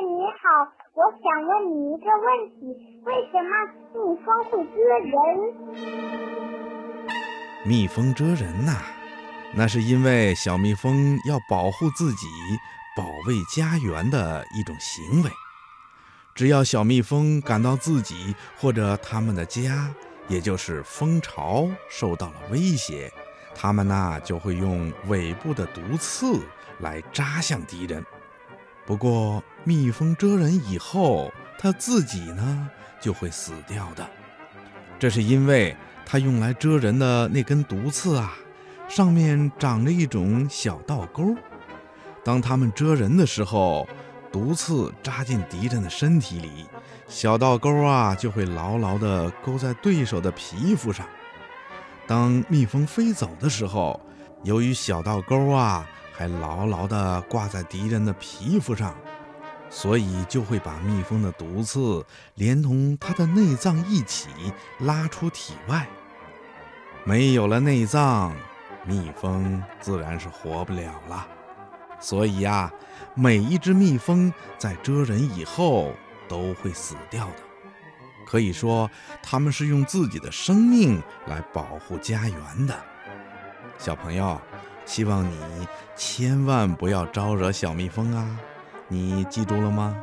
你好，我想问你一个问题：为什么蜜蜂会蛰人？蜜蜂蛰人呐，那是因为小蜜蜂要保护自己、保卫家园的一种行为。只要小蜜蜂感到自己或者它们的家，也就是蜂巢受到了威胁。它们呢就会用尾部的毒刺来扎向敌人。不过，蜜蜂蛰人以后，它自己呢就会死掉的。这是因为它用来蛰人的那根毒刺啊，上面长着一种小倒钩。当它们蛰人的时候，毒刺扎进敌人的身体里，小倒钩啊就会牢牢地勾在对手的皮肤上。当蜜蜂飞走的时候，由于小倒钩啊还牢牢地挂在敌人的皮肤上，所以就会把蜜蜂的毒刺连同它的内脏一起拉出体外。没有了内脏，蜜蜂自然是活不了了。所以呀，每一只蜜蜂在蛰人以后都会死掉的。可以说，他们是用自己的生命来保护家园的。小朋友，希望你千万不要招惹小蜜蜂啊！你记住了吗？